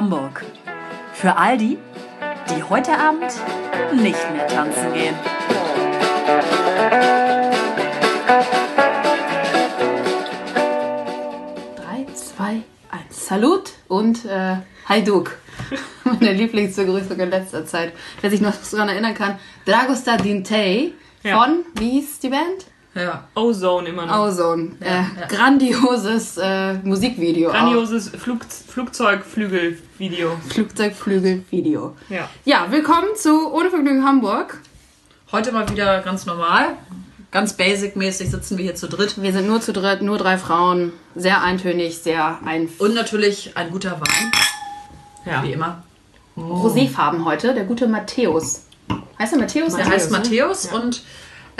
Hamburg. Für all die, die heute Abend nicht mehr tanzen gehen. Drei, zwei, eins. Salut und äh, Hajduk. Meine Lieblingsbegrüßung in letzter Zeit. Wer sich noch daran erinnern kann. Dragosta Dintei Ja. von, wie hieß die Band? Ja. Ozone immer noch. Ozone. Ja, äh, ja. Grandioses äh, Musikvideo. Grandioses Flug Flugzeugflügelvideo. Flugzeugflügel-Video. Ja. Ja, willkommen zu Ohne Vergnügen Hamburg. Heute mal wieder ganz normal. Ganz basic-mäßig sitzen wir hier zu dritt. Wir sind nur zu dritt, nur drei Frauen. Sehr eintönig, sehr ein Und natürlich ein guter Wein, Ja. wie immer. Roséfarben heute. Der gute Matthäus. Heißt er Matthäus? Der heißt ne? Matthäus und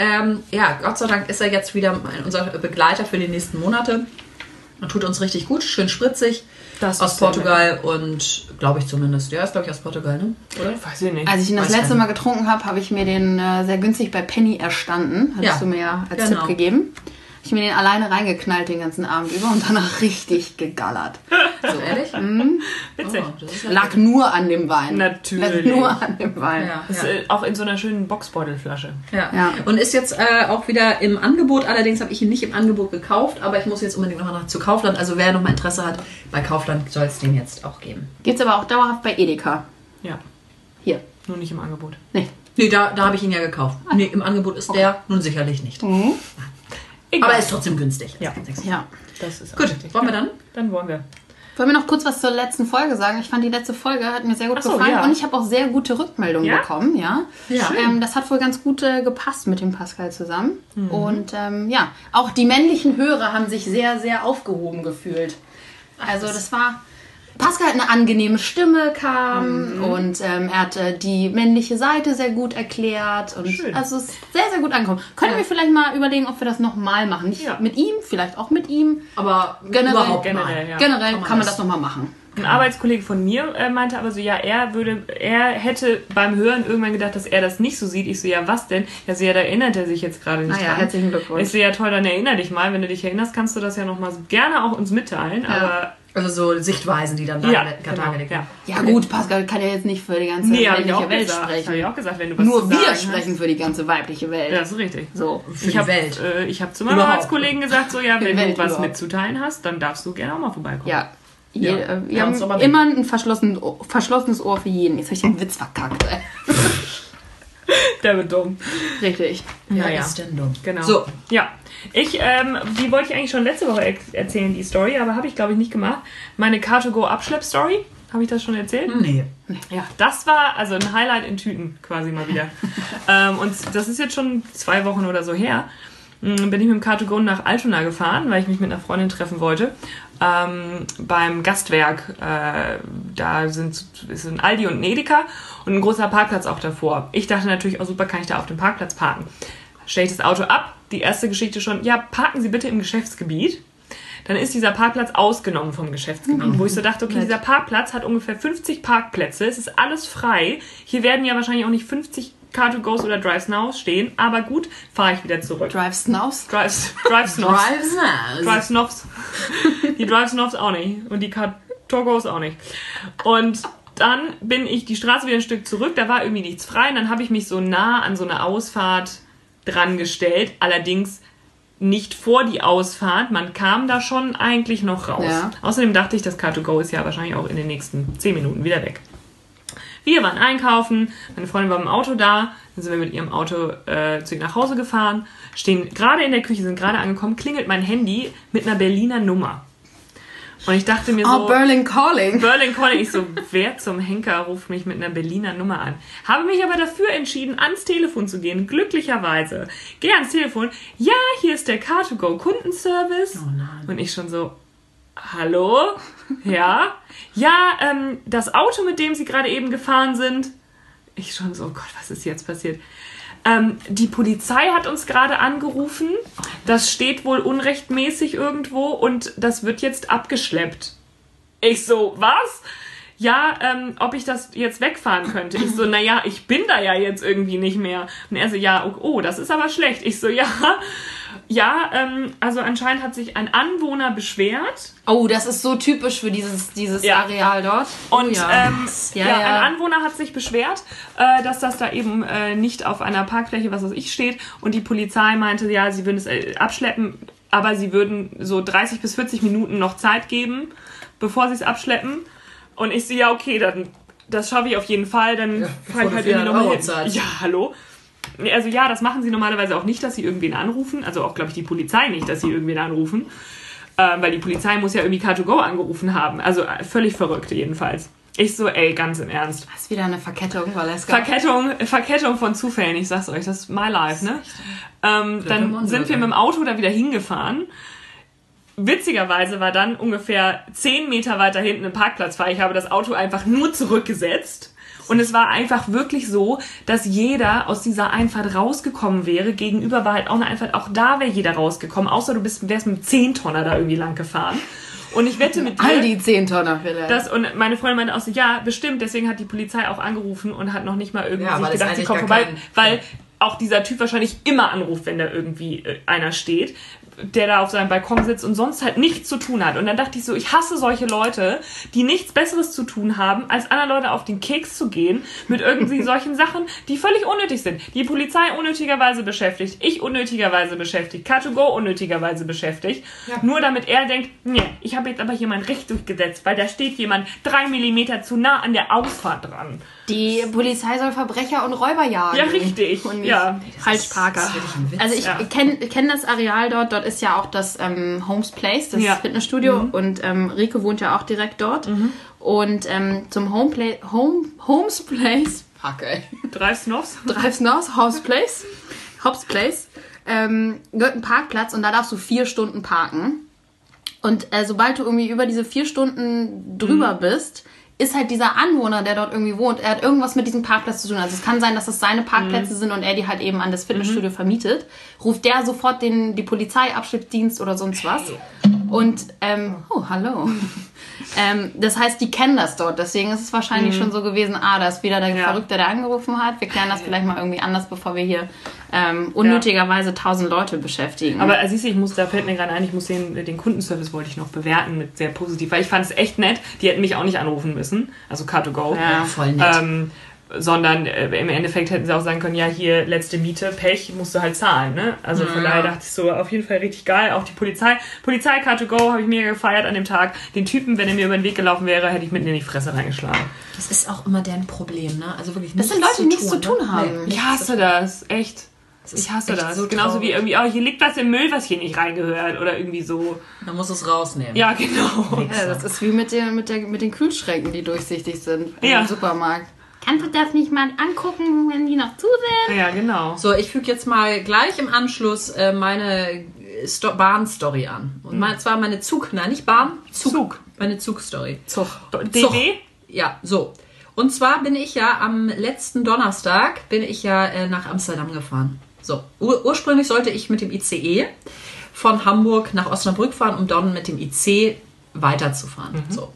ähm, ja, Gott sei Dank ist er jetzt wieder unser Begleiter für die nächsten Monate. Und tut uns richtig gut, schön spritzig. Das aus Portugal und glaube ich zumindest. Ja, ist glaube ich aus Portugal, ne? Oder? Weiß ich nicht. Als ich ihn das Weiß letzte. Mal getrunken habe, habe ich mir den äh, sehr günstig bei Penny erstanden. Hattest Ja, du mir ja als genau. Tipp gegeben. Ich mir den alleine reingeknallt den ganzen Abend über und danach richtig gegallert. So ehrlich? Witzig. Oh, ja Lag nur an dem Wein. Natürlich. Lag nur an dem Wein. Ja, Das ja. ist, äh, auch in so einer schönen Boxbeutelflasche. Ja. Ja. Und ist jetzt äh, auch wieder im Angebot. Allerdings habe ich ihn nicht im Angebot gekauft, aber ich muss jetzt unbedingt noch nach zu Kaufland. Also wer noch mal Interesse hat, bei Kaufland soll es den jetzt auch geben. Gibt's aber auch dauerhaft bei Edeka. Ja. Hier. Nur nicht im Angebot. Nee. Nee, da, da habe ich ihn ja gekauft. Nee, im Angebot ist der nun sicherlich nicht. Egal. Aber er ist trotzdem günstig. Ja. Ja. das ist Gut, richtig. wollen wir dann? Dann wollen wir. Wollen wir noch kurz was zur letzten Folge sagen? Ich fand die letzte Folge hat mir sehr gut so, gefallen ja. und ich habe auch sehr gute Rückmeldungen Ja? bekommen, ja. Ja. Ähm, das hat wohl ganz gut äh, gepasst mit dem Pascal zusammen. Mhm. Und ähm, ja, auch die männlichen Hörer haben sich sehr, sehr aufgehoben gefühlt. Also das war. Pascal hat eine angenehme Stimme kam Mhm. und ähm, er hat äh, die männliche Seite sehr gut erklärt und Schön. also ist sehr, sehr gut angekommen. Können wir vielleicht mal überlegen, ob wir das nochmal machen? Nicht Ja. mit ihm, vielleicht auch mit ihm. Aber Generell- überhaupt generell, ja. Generell kann kann man man, das- das nochmal machen. Ein Arbeitskollege von mir äh, meinte aber so, ja, er würde, er hätte beim Hören irgendwann gedacht, dass er das nicht so sieht. Ich so, ja, was denn? Ja, so, ja, da erinnert er sich jetzt gerade nicht Ah ja, dran. herzlichen Glückwunsch. Ich so, ja, toll, dann erinner dich mal. Wenn du dich erinnerst, kannst du das ja nochmal gerne auch uns mitteilen. Aber Also so Sichtweisen, die dann ja, dargelegt genau, ja. Ja gut, Pascal kann ja jetzt nicht für die ganze Nee, habe auch Welt gesagt. Habe ich sprechen. auch gesagt, wenn du was Nur zu wir sagen sprechen für die ganze weibliche Welt. Hast. Ja, das ist richtig. So. Für ich die habe Welt. äh, ich hab zu meinem. Arbeitskollegen gesagt, so, ja, Für wenn du was überhaupt. mitzuteilen hast, dann darfst du gerne auch mal vorbeikommen. Ja. Je, Ja, äh, wir ja, uns haben aber immer ein verschlossenes Ohr, verschlossenes Ohr für jeden. Jetzt habe ich den Witz verkackt. Der wird dumm. Richtig. Ja, Ja, ja. ist denn dumm. Genau. So, Ja, ich, ähm, die wollte ich eigentlich schon letzte Woche erzählen, die Story, aber habe ich, glaube ich, nicht gemacht. Meine Car2Go-Abschlepp-Story, habe ich das schon erzählt? nee. Ja, das war also ein Highlight in Tüten quasi mal wieder. ähm, und das ist jetzt schon zwei Wochen oder so her. Mm, Bin ich mit dem Car2Go nach Altona gefahren, weil ich mich mit einer Freundin treffen wollte. Ähm, beim Gastwerk, äh, da sind, ein Aldi und Edeka und ein großer Parkplatz auch davor. Ich dachte natürlich, oh super, kann ich da auf dem Parkplatz parken. Stelle ich das Auto ab, die erste Geschichte schon, ja, parken Sie bitte im Geschäftsgebiet dann ist dieser Parkplatz ausgenommen vom Geschäftsgebiet, wo ich so dachte, okay, dieser Parkplatz hat ungefähr 50 Parkplätze, es ist alles frei. Hier werden ja wahrscheinlich auch nicht 50 Car2Goes oder Drive Nows stehen, aber gut, fahre ich wieder zurück. Drive Snows. Drive, Drive Snows. Drives now. Drive Snows. Die Drive Snows auch nicht. Und die Car2Goes auch nicht. Und dann bin ich die Straße wieder ein Stück zurück, da war irgendwie nichts frei. Und dann habe ich mich so nah an so eine Ausfahrt dran gestellt. Allerdings nicht vor die Ausfahrt. Man kam da schon eigentlich noch raus. Ja. Außerdem dachte ich, das Car2Go ist ja wahrscheinlich auch in den nächsten 10 Minuten wieder weg. Wir waren einkaufen, meine Freundin war im Auto da, dann sind wir mit ihrem Auto äh, zu ihr nach Hause gefahren, stehen gerade in der Küche, sind gerade angekommen, klingelt mein Handy mit einer Berliner Nummer. Und ich dachte mir so, Oh, Berlin Calling. Berlin Calling, ich so, wer zum Henker ruft mich mit einer Berliner Nummer an? Habe mich aber dafür entschieden, ans Telefon zu gehen, glücklicherweise. Gehe ans Telefon, ja, hier ist der Car2Go Kundenservice. Oh nein. Und ich schon so, hallo? Ja? Ja, ähm, das Auto, mit dem Sie gerade eben gefahren sind. Ich schon so, oh Gott, was ist jetzt passiert? Ähm, die Polizei hat uns gerade angerufen. Das steht wohl unrechtmäßig irgendwo und das wird jetzt abgeschleppt. Ich so, was? Ja, ähm, ob ich das jetzt wegfahren könnte. Ich so, naja, ich bin da ja jetzt irgendwie nicht mehr. Und er so, ja, oh, oh das ist aber schlecht. Ich so, ja, ja, ähm, also anscheinend hat sich ein Anwohner beschwert Oh, das ist so typisch für dieses, dieses Ja. Areal dort. Und ja. ähm, Ja, ja, ja. ein Anwohner hat sich beschwert, äh, dass das da eben äh, nicht auf einer Parkfläche, was weiß ich, steht. Und die Polizei meinte, ja, sie würden es äh, abschleppen, aber sie würden so 30 bis 40 Minuten noch Zeit geben, bevor sie es abschleppen. Und ich so, ja, okay, dann das schaffe ich auf jeden Fall. Dann fahre ich halt irgendwie nochmal hin. Zeit. Ja, hallo. Also ja, das machen sie normalerweise auch nicht, dass sie irgendwen anrufen. Also auch, glaube ich, die Polizei nicht, dass sie irgendwen anrufen. Ähm, weil die Polizei muss ja irgendwie Car2Go angerufen haben. Also äh, völlig verrückt jedenfalls. Ich so, ey, ganz im Ernst. Das ist wieder eine Verkettung, Valeska. Verkettung, Verkettung von Zufällen, ich sag's euch, das ist my life, ne? Ähm, dann sind wir mit dem Auto da wieder hingefahren. Witzigerweise war dann ungefähr 10 Meter weiter hinten ein Parkplatz frei. Ich habe das Auto einfach nur zurückgesetzt. Und es war einfach wirklich so, dass jeder aus dieser Einfahrt rausgekommen wäre. Gegenüber war halt auch eine Einfahrt, auch da wäre jeder rausgekommen, außer du bist, wärst mit einem 10-Tonner da irgendwie lang gefahren. Und ich wette mit dir, All die 10 Tonner vielleicht. das, und meine Freundin meinte auch so, ja, bestimmt, deswegen hat die Polizei auch angerufen und hat noch nicht mal irgendwie Ja, sich gedacht, sie kommt vorbei, kein- weil auch dieser Typ wahrscheinlich immer anruft, wenn da irgendwie äh, einer steht, der da auf seinem Balkon sitzt und sonst halt nichts zu tun hat. Und dann dachte ich so, ich hasse solche Leute, die nichts Besseres zu tun haben, als anderen Leute auf den Keks zu gehen mit irgendwie solchen Sachen, die völlig unnötig sind. Die Polizei unnötigerweise beschäftigt, ich unnötigerweise beschäftigt, Car2Go unnötigerweise beschäftigt, nur damit er denkt, nee, ich habe jetzt aber hier mein Recht durchgesetzt, weil da steht jemand drei Millimeter zu nah an der Ausfahrt dran. Die Polizei soll Verbrecher und Räuber jagen. Ja, richtig. Und nicht Ja. Das ist wirklich ein Witz. Also ich Ja. kenne kenn das Areal dort. Dort ist ja auch das ähm, Homes Place, das Ja. Fitnessstudio. Und ähm, Rike wohnt ja auch direkt dort. Und ähm, zum Home Play, Home, Homes Place, fuck ey, Drei Snoffs? Drives hinaus, House Place, Hobbs Place, ähm, gehört ein Parkplatz und da darfst du vier Stunden parken. Und äh, sobald du irgendwie über diese vier Stunden drüber bist, ist halt dieser Anwohner, der dort irgendwie wohnt, er hat irgendwas mit diesem Parkplatz zu tun. Also es kann sein, dass das seine Parkplätze sind und er die halt eben an das Fitnessstudio vermietet. Ruft der sofort den, die Polizei, Abschleppdienst oder sonst was. Und, ähm, oh, hallo. Ähm, das heißt, die kennen das dort. Deswegen ist es wahrscheinlich schon so gewesen, ah, da ist wieder der Ja. Verrückte, der angerufen hat. Wir klären das vielleicht mal irgendwie anders, bevor wir hier ähm, unnötigerweise tausend Leute beschäftigen. Aber äh, siehst du, ich muss, da fällt mir gerade ein, ich muss den, den Kundenservice wollte ich noch bewerten mit sehr positiv, weil ich fand es echt nett. Die hätten mich auch nicht anrufen müssen, also Car2Go. Ja. Voll nett. Ähm, sondern äh, im Endeffekt hätten sie auch sagen können, ja, hier letzte Miete, Pech, musst du halt zahlen. Ne? Also von daher dachte ich so, auf jeden Fall richtig geil. Auch die Polizei, Polizei Car2Go habe ich mega gefeiert an dem Tag. Den Typen, wenn er mir über den Weg gelaufen wäre, hätte ich mitten in die Fresse reingeschlagen. Das ist auch immer deren Problem, ne? Also wirklich Das sind Leute, die nichts zu tun haben. Nee, Ich hasse das, echt. Das Ich hasse das. so Genauso wie irgendwie, oh, hier liegt was im Müll, was hier nicht reingehört. Oder irgendwie so. Man muss es rausnehmen. Ja, genau. Ja, das ist wie mit den, mit, der, mit den Kühlschränken, die durchsichtig sind Ja. im Supermarkt. Kannst du das nicht mal angucken, wenn die noch zu sind? Ja, genau. So, ich füge jetzt mal gleich im Anschluss äh, meine Sto Bahn-Story an. Und mein, zwar meine Zug, nein, nicht Bahn, Zug. Zug. Meine Zug-Story. Zug. DW? Ja, so. Und zwar bin ich ja am letzten Donnerstag bin ich ja äh, nach Amsterdam gefahren. So, ur ursprünglich sollte ich mit dem ICE von Hamburg nach Osnabrück fahren, um dann mit dem IC weiterzufahren. So.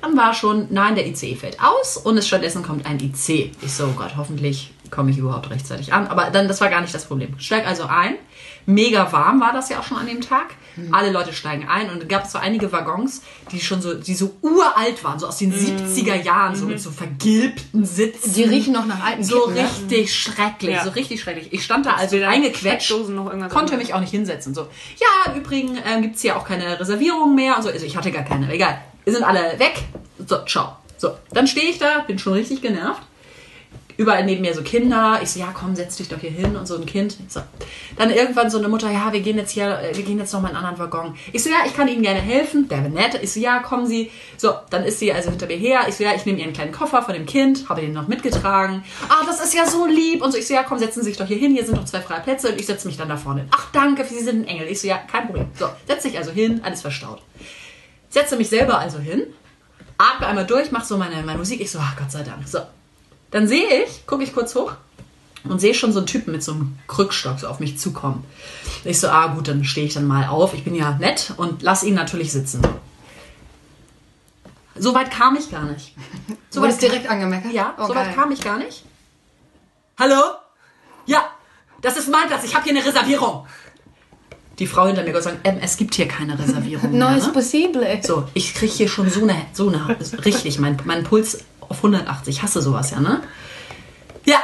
Dann war schon, nein, der ICE fällt aus und es stattdessen kommt ein IC. Ich so, oh Gott, hoffentlich komme ich überhaupt rechtzeitig an. Aber dann, das war gar nicht das Problem. Steig also ein. Mega warm war das ja auch schon an dem Tag. Alle Leute steigen ein und es gab so einige Waggons, die schon so, die so uralt waren, so aus den 70er Jahren, so mit so vergilbten Sitzen. Die riechen noch nach alten So Kippen, ne? richtig schrecklich, Ja. so richtig schrecklich. Ich stand da also eingequetscht, konnte mich auch nicht hinsetzen. So, ja, im Übrigen ähm, gibt es hier auch keine Reservierung mehr. Also, also ich hatte gar keine, egal. Wir sind alle weg. So, ciao. So, dann stehe ich da, bin schon richtig genervt. Überall neben mir so Kinder. Ich so, ja, komm, setz dich doch hier hin und so ein Kind. So. Dann irgendwann so eine Mutter, ja, wir gehen jetzt hier, äh, wir gehen jetzt noch mal in einen anderen Waggon. Ich so, ja, ich kann Ihnen gerne helfen. Der wäre nett. Ich so, ja, kommen Sie. So, dann ist sie also hinter mir her. Ich so, ja, ich nehme Ihren kleinen Koffer von dem Kind, habe den noch mitgetragen. Ah, das ist ja so lieb. Und so, ich so, ja, komm, setzen Sie sich doch hier hin. Hier sind noch zwei freie Plätze und ich setze mich dann da vorne. Ach, danke, Sie sind ein Engel. Ich so, ja, kein Problem. So, setze ich also hin, alles verstaut. Setze mich selber also hin, atme einmal durch, mache so meine, meine Musik. Ich so, ach Gott sei Dank. So, dann sehe ich, gucke ich kurz hoch und sehe schon so einen Typen mit so einem Krückstock so auf mich zukommen. Ich so, ah gut, dann stehe ich dann mal auf. Ich bin ja nett und lass ihn natürlich sitzen. So weit kam ich gar nicht. So Du wurdest weit direkt angemeckert? Ja, oh, so weit kam ich gar nicht. Hallo? Ja, das ist mein Platz. Ich habe hier eine Reservierung. Die Frau hinter mir gesagt, ähm, es gibt hier keine Reservierung. Neues ne? possible. So, ich krieg hier schon so eine, so eine, richtig, mein, mein Puls auf 180. Ich hasse sowas ja, ne? Ja,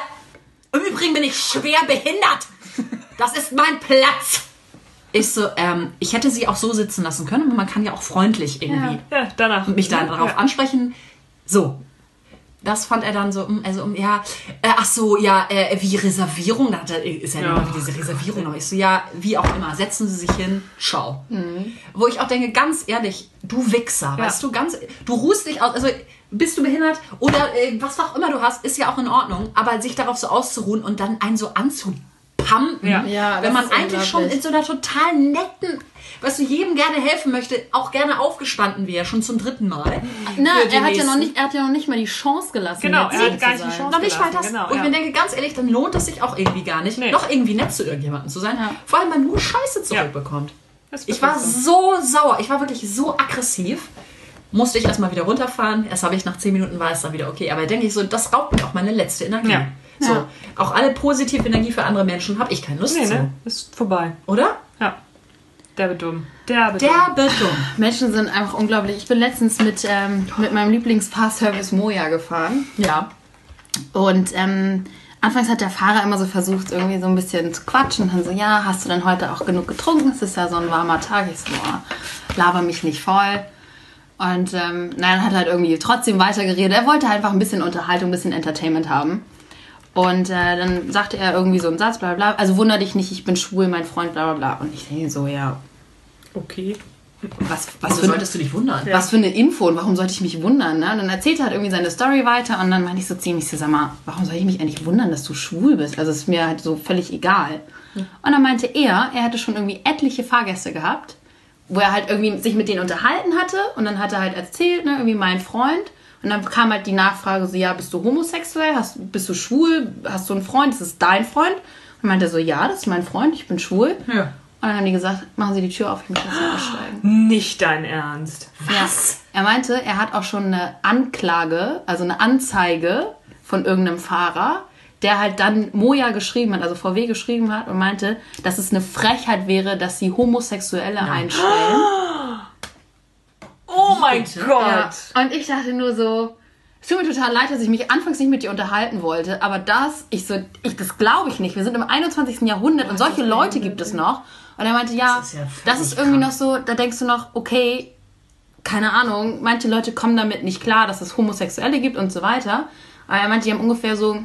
im Übrigen bin ich schwer behindert. Das ist mein Platz. Ich so, ähm, ich hätte sie auch so sitzen lassen können, aber man kann ja auch freundlich irgendwie Ja, danach. mich da darauf ja. ansprechen. So. Das fand er dann so, mm, also mm, ja, äh, ach so, ja, äh, wie Reservierung, da er, ist ja, Ja. immer diese Reservierung noch. Ich so, ja, wie auch immer, setzen Sie sich hin, schau. Wo ich auch denke, ganz ehrlich, du Wichser, weißt du, ganz, du ruhst dich aus, also bist du behindert oder äh, was auch immer du hast, ist ja auch in Ordnung, aber sich darauf so auszuruhen und dann einen so anzupumpen, Ja. Ja, wenn man eigentlich schon in so einer total netten, weißt du, jedem gerne helfen möchte, auch gerne aufgestanden wäre, schon zum dritten Mal. Na, er hat, ja noch nicht, er hat ja noch nicht mal die Chance gelassen. Genau, er hat gar nicht die. Chance Noch nicht mal gelassen, das. genau, und ich ja. mir denke, ganz ehrlich, dann lohnt es sich auch irgendwie gar nicht, Nee. noch irgendwie nett zu irgendjemandem zu sein. Ja. Vor allem, man nur Scheiße zurückbekommt. Ich war so sauer, ich war wirklich so aggressiv. Musste ich erstmal wieder runterfahren. Erst habe ich nach 10 Minuten war es dann wieder okay. Aber denke ich so, das raubt mir auch meine letzte Energie. Ja. So, Ja. auch alle positive Energie für andere Menschen habe ich keine Lust Nee, zu. ne? Ist vorbei. Oder? Ja. Derbe dumm. Derbe Der dumm. Beton. Menschen sind einfach unglaublich. Ich bin letztens mit, ähm, mit meinem Lieblingsfahrservice Moja gefahren. Ja. Und ähm, anfangs hat der Fahrer immer so versucht, irgendwie so ein bisschen zu quatschen. Und dann so, ja, hast du denn heute auch genug getrunken? Es ist ja so ein warmer Tag. Ich so, boah, laber mich nicht voll. Und ähm, dann hat er halt irgendwie trotzdem weitergeredet. Er wollte einfach ein bisschen Unterhaltung, ein bisschen Entertainment haben. Und äh, dann sagte er irgendwie so einen Satz, bla bla. bla. Also wunder dich nicht, ich bin schwul, mein Freund, bla bla bla. Und ich denke so, ja, Okay. was, was Wieso für solltest du dich wundern? was für eine Info und warum sollte ich mich wundern? Ne? Und dann erzählt er halt irgendwie seine Story weiter und dann meinte ich so ziemlich so, sag mal, warum soll ich mich eigentlich wundern, dass du schwul bist? Also es ist mir halt so völlig egal. Und dann meinte er, er hätte schon irgendwie etliche Fahrgäste gehabt, wo er halt irgendwie sich mit denen unterhalten hatte und dann hat er halt erzählt, ne, irgendwie mein Freund. Und dann kam halt die Nachfrage so, ja, bist du homosexuell? Hast, bist du schwul? Hast du einen Freund? Ist es dein Freund? Und meinte er so, ja, das ist mein Freund, ich bin schwul. Ja. Und dann haben die gesagt, machen Sie die Tür auf, ich möchte jetzt aussteigen. Nicht dein Ernst. Was? Er meinte, er hat auch schon eine Anklage, also eine Anzeige von irgendeinem Fahrer, der halt dann Moja geschrieben hat, also VW geschrieben hat und meinte, dass es eine Frechheit wäre, dass sie Homosexuelle einstellen. Oh mein? Gott. Ja. Und ich dachte nur so, es tut mir total leid, dass ich mich anfangs nicht mit dir unterhalten wollte, aber das, ich so, ich, das glaube ich nicht. Wir sind im 21. Jahrhundert und solche Leute gibt es noch. Und er meinte, ja, Das ist ja das ist irgendwie krank. noch so, da denkst du noch, okay, keine Ahnung, manche Leute kommen damit nicht klar, dass es Homosexuelle gibt und so weiter. Aber er meinte, die haben ungefähr so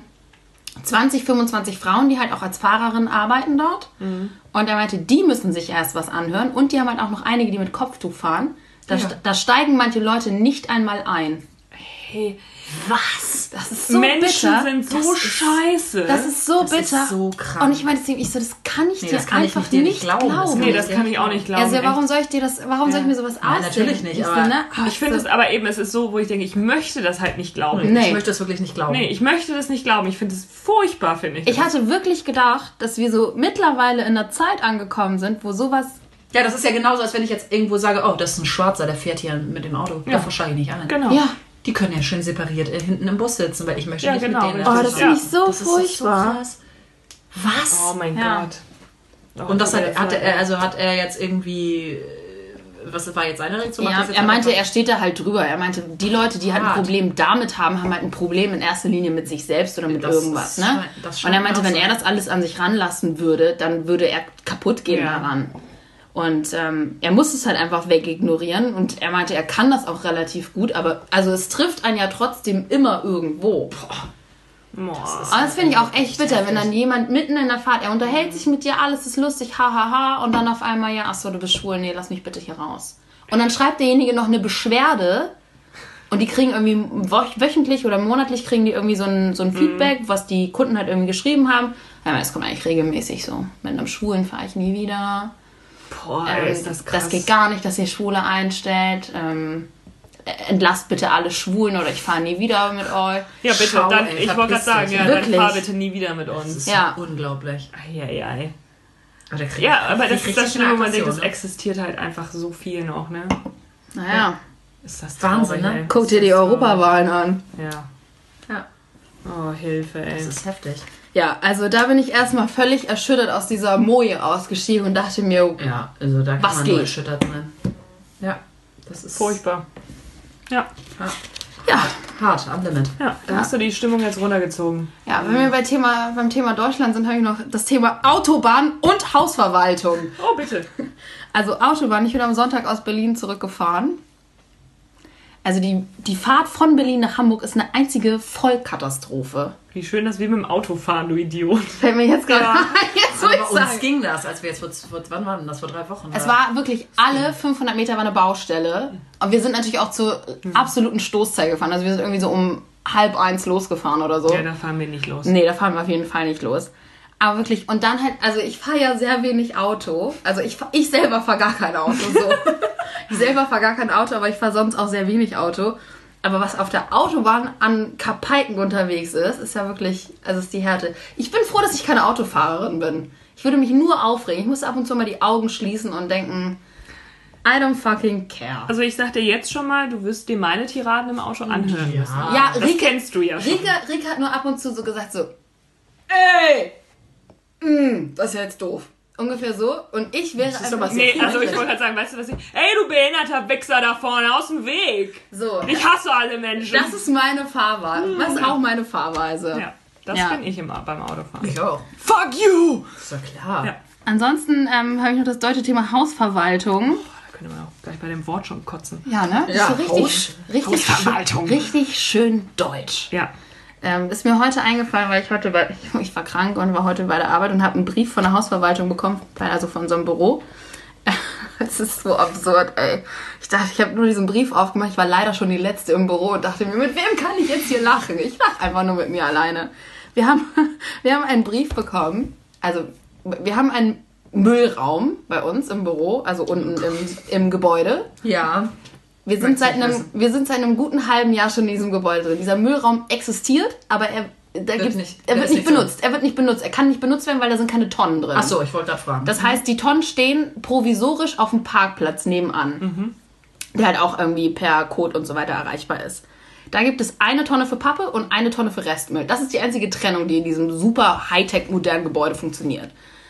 20, 25 Frauen, die halt auch als Fahrerin arbeiten dort. Und er meinte, die müssen sich erst was anhören. Und die haben halt auch noch einige, die mit Kopftuch fahren. Da, Ja. da steigen manche Leute nicht einmal ein. Hey, Was? Das ist so Menschen bitter. sind so Das ist- scheiße. das ist so Das ist bitter. so krank. Und ich meinte zu ihm, ich so, das kann ich Nee, dir das kann ich einfach nicht dir nicht nicht glauben. glauben. Das kann nee, ich das kann nicht ich auch nicht glauben. also, warum soll ich dir das, warum soll ich mir sowas Nein, ausdenken? natürlich nicht, Ich, so, aber ne? Ich finde es aber eben, es ist so, wo ich denke, ich möchte das halt nicht glauben. Nee. Ich möchte das wirklich nicht glauben. Nee, ich möchte das nicht glauben. Ich finde es furchtbar, finde ich. Ich hatte wirklich gedacht, dass wir so mittlerweile in einer Zeit angekommen sind, wo sowas. Ja, das ist ja genauso, als wenn ich jetzt irgendwo sage, oh, das ist ein Schwarzer, der fährt hier mit dem Auto. Ja. Davor steige ich nicht ein. Genau. Ja. Die können ja schön separiert äh, hinten im Bus sitzen, weil ich möchte Ja, nicht genau, mit denen. Oh, das finde ich so Das ist furchtbar. so krass. Was? Oh mein Ja. Gott. Oh, Und das hat, hat er, also hat er jetzt irgendwie, äh, was war jetzt seine Reaktion? Ja, er meinte, er steht da halt drüber. Er meinte, die Leute, die halt ein Hart. Problem damit haben, haben halt ein Problem in erster Linie mit sich selbst oder mit Das irgendwas. ist- Ne? Und er meinte, wenn so. er das alles an sich ranlassen würde, dann würde er kaputt gehen Ja. daran. Und ähm, er muss es halt einfach wegignorieren. Und er meinte, er kann das auch relativ gut, aber also es trifft einen ja trotzdem immer irgendwo. Boah. Aber das finde ich auch echt bitter, wenn dann jemand mitten in der Fahrt, er unterhält sich mit dir, alles ist lustig, hahaha, ha, ha, und dann auf einmal, ja, achso, du bist schwul, nee, lass mich bitte hier raus. Und dann schreibt derjenige noch eine Beschwerde und die kriegen irgendwie wöchentlich oder monatlich kriegen die irgendwie so ein, so ein Feedback, was die Kunden halt irgendwie geschrieben haben. Ja, das kommt eigentlich regelmäßig so. Mit einem Schwulen fahre ich nie wieder. Boah, Ähm, ey, ist das krass. das geht gar nicht, dass ihr Schwule einstellt. Ähm, entlasst bitte alle Schwulen oder ich fahre nie wieder mit euch. Ja, bitte, Schau, dann, ey, ich wollte gerade sagen, ja, Wirklich? dann fahr bitte nie wieder mit Das uns. ist Ja. unglaublich. Eieiei. Aber der kriegt- Ja, aber das ist das Schlimme, wo man denkt, es Aggression, ne? existiert halt einfach so viel noch, ne? Naja. Ist das Wahnsinn, ne? Guck dir die Europawahlen an. Ja. Ja. Oh, Hilfe, ey. Das ist heftig. Ja, also da bin ich erstmal völlig erschüttert aus dieser Moje ausgestiegen und dachte mir, Ja, also da kann Was man nur geht? erschüttert sein. Ja, das ist Furchtbar. Ja, ja, hart, am Limit. ja. Da hast du die Stimmung jetzt runtergezogen. ja, wenn wir bei Thema, beim Thema Deutschland sind, habe ich noch das Thema Autobahn und Hausverwaltung. Oh, bitte. Also Autobahn, ich bin am Sonntag aus Berlin zurückgefahren. Also die, die Fahrt von Berlin nach Hamburg ist eine einzige Vollkatastrophe. Wie schön, dass wir mit dem Auto fahren, du Idiot. Fällt mir jetzt gerade ein, jetzt Aber bei uns ging das, als wir jetzt vor, vor wann war denn das? Vor drei Wochen? Es war wirklich alle 500 Meter war eine Baustelle. Und wir sind natürlich auch zur absoluten Stoßzeit gefahren. Also wir sind irgendwie so um halb eins losgefahren oder so. Ja, da fahren wir nicht los. Nee, da fahren wir auf jeden Fall nicht los. Aber wirklich, und dann halt, also ich fahre ja sehr wenig Auto. Also ich, ich selber fahre gar kein Auto so. ich selber fahre gar kein Auto, aber ich fahre sonst auch sehr wenig Auto. Aber was auf der Autobahn an Kapaiken unterwegs ist, ist ja wirklich, also ist die Härte. Ich bin froh, dass ich keine Autofahrerin bin. Ich würde mich nur aufregen. Ich muss ab und zu mal die Augen schließen und denken, I don't fucking care. Also ich sag dir jetzt schon mal, du wirst dir meine Tiraden im Auto anhören Ja. müssen. ja, Das Rike, kennst du ja schon. Rika, Rika hat nur ab und zu so gesagt so, ey, mm, das ist ja jetzt doof. Ungefähr so. Und ich wäre ist einfach aber Nee, also ich wollte gerade sagen, weißt du was ich... Ey, du behinderter Wichser da vorne, aus dem Weg! so. Ich hasse alle Menschen. Das ist meine Fahrweise. Das ist auch meine Fahrweise. ja, das Ja. bin ich immer beim Autofahren. Ich auch. Fuck you! Ist ja klar. Ja. Ansonsten ähm, habe ich noch das deutsche Thema Hausverwaltung. Da könnte man auch gleich bei dem Wort schon kotzen. Ja, ne? Ja, so richtig, Haus- richtig, Hausverwaltung. richtig schön deutsch. Ja. Ähm, ist mir heute eingefallen, weil ich heute bei, ich war krank und war heute bei der Arbeit und habe einen Brief von der Hausverwaltung bekommen, also von unserem Büro. Es ist so absurd, ey. Ich dachte, ich habe nur diesen Brief aufgemacht. Ich war leider schon die letzte im Büro und dachte mir, mit wem kann ich jetzt hier lachen? Ich lache einfach nur mit mir alleine. Wir haben, wir haben einen Brief bekommen. Also, wir haben einen Müllraum bei uns im Büro, also unten im, im Gebäude. Ja. Wir sind, seit einem, wissen. wir sind seit einem guten halben Jahr schon in diesem Gebäude drin. Dieser Müllraum existiert, aber er, da gibt's, nicht- er wird nicht benutzt. Er wird nicht benutzt. Er kann nicht benutzt werden, weil da sind keine Tonnen drin. Ach so, ich wollte gerade fragen. Das heißt, die Tonnen stehen provisorisch auf dem Parkplatz nebenan, der halt auch irgendwie per Code und so weiter erreichbar ist. Da gibt es eine Tonne für Pappe und eine Tonne für Restmüll. Das ist die einzige Trennung, die in diesem super Hightech modernen Gebäude funktioniert.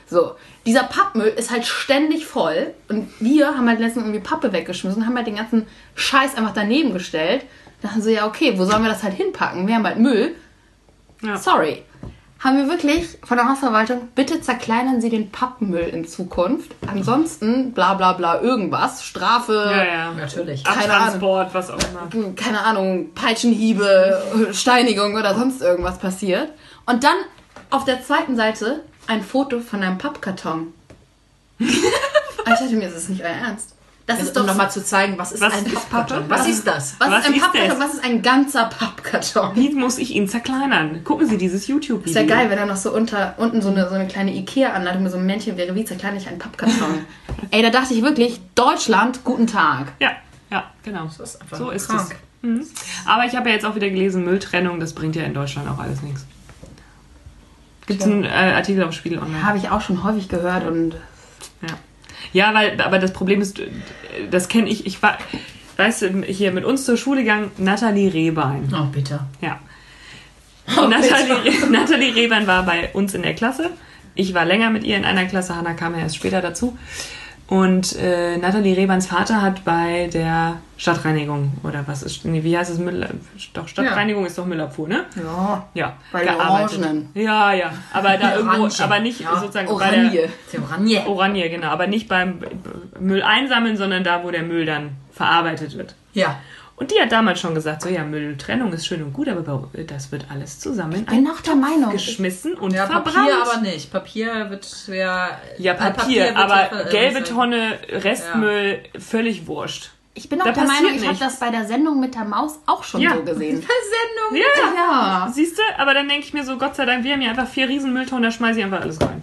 So, dieser Pappmüll ist halt ständig voll und wir haben halt letztens irgendwie Pappe weggeschmissen, haben halt den ganzen Scheiß einfach daneben gestellt. Dachten so, ja okay, wo sollen wir das halt hinpacken? Wir haben halt Müll. Ja. Sorry. Haben wir wirklich von der Hausverwaltung, bitte zerkleinern Sie den Pappmüll in Zukunft. Ansonsten, bla bla bla, irgendwas. Strafe, Ja, ja. Natürlich. Keine Abtransport, was auch immer. keine Ahnung, Peitschenhiebe, Steinigung oder sonst irgendwas passiert. Und dann auf der zweiten Seite ein Foto von einem Pappkarton. Und ich dachte mir, das ist nicht euer Ernst. Das ist um doch nochmal zu zeigen, was ist Was ein ist Pappkarton? Pappe? Was ist das? was, was ist ein ist Pappkarton? das? Was ist ein ganzer Pappkarton? Wie muss ich ihn zerkleinern? Gucken Sie dieses YouTube-Video. Ist ja geil, wenn da noch so unter, unten so eine, so eine kleine Ikea-Anleitung mit so einem Männchen wäre, wie zerkleine ich einen Pappkarton. Ey, da dachte ich wirklich, Deutschland, guten Tag. Ja, ja, genau. ist einfach so ist krank. es. Mhm. Aber ich habe ja jetzt auch wieder gelesen, Mülltrennung, das bringt ja in Deutschland auch alles nichts. Gibt es einen äh, Artikel auf Spiegel Online? Habe ich auch schon häufig gehört und Ja. Ja, weil, aber das Problem ist, das kenne ich, ich war, weißt du, hier mit uns zur Schule gegangen, Nathalie Rehbein. Oh, bitte. Ja. Nathalie, Nathalie Rehbein war bei uns in der Klasse. Ich war länger mit ihr in einer Klasse, Hanna kam ja erst später dazu. Und äh, Nathalie Rehbeins Vater hat bei der Stadtreinigung, oder was ist, nee, wie heißt es, Müll, doch, Stadtreinigung ist doch Müllabfuhr, ne? ja, Ja, Bei den Orangenen. Ja, ja, aber da irgendwo, aber nicht Ja. sozusagen bei Oranje. der Temoranje. Oranje, genau, aber nicht beim Müll einsammeln, sondern da, wo der Müll dann verarbeitet wird. Ja. Und die hat damals schon gesagt, so ja, Mülltrennung ist schön und gut, aber das wird alles zusammen in bin einen noch der Meinung. geschmissen und Ja, verbrannt. Papier aber nicht. Papier wird ja. ja, äh, Papier, wird aber ja, äh, gelbe Tonne, Restmüll, völlig wurscht. Ich bin auch Da der Meinung, ich habe das bei der Sendung mit der Maus auch schon Ja. so gesehen. Sendung. Ja, Ja. siehst du? Aber dann denke ich mir so, Gott sei Dank, wir haben hier einfach vier riesen Mülltonnen, da schmeiße ich einfach alles rein.